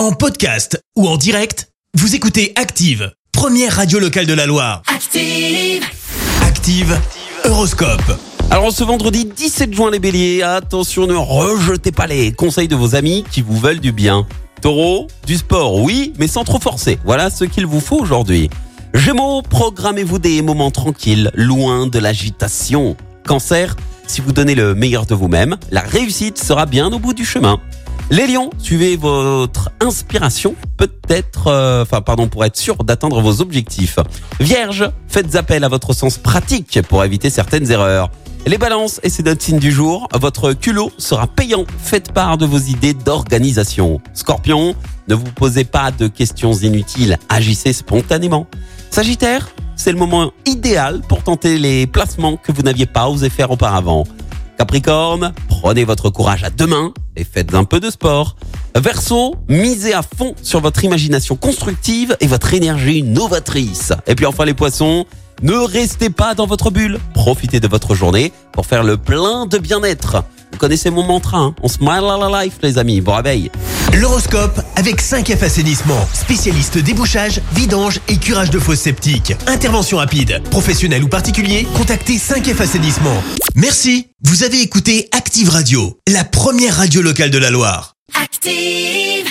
En podcast ou en direct, vous écoutez Active, première radio locale de la Loire. Active. Active, Horoscope. Alors ce vendredi 17 juin les béliers, attention ne rejetez pas les conseils de vos amis qui vous veulent du bien. Taureau, du sport oui, mais sans trop forcer. Voilà ce qu'il vous faut aujourd'hui. Gémeaux, programmez-vous des moments tranquilles, loin de l'agitation. Cancer, si vous donnez le meilleur de vous-même, la réussite sera bien au bout du chemin. Les lions, suivez votre inspiration, peut-être, euh, enfin pardon, pour être sûr d'atteindre vos objectifs. Vierge, faites appel à votre sens pratique pour éviter certaines erreurs. Les balances, et c'est notre signe du jour, votre culot sera payant. Faites part de vos idées d'organisation. Scorpion, ne vous posez pas de questions inutiles, agissez spontanément. Sagittaire, c'est le moment idéal pour tenter les placements que vous n'aviez pas osé faire auparavant. Capricorne, prenez votre courage à deux mains et faites un peu de sport. Verseau, misez à fond sur votre imagination constructive et votre énergie novatrice. Et puis enfin les poissons, ne restez pas dans votre bulle. Profitez de votre journée pour faire le plein de bien-être. Vous connaissez mon mantra, hein on smile la life les amis. Bon réveil. L'horoscope avec 5F Assainissement, spécialiste débouchage, vidange et curage de fosses septiques. Intervention rapide, professionnel ou particulier, contactez 5F Assainissement. Merci, vous avez écouté Active Radio, la première radio locale de la Loire. Active.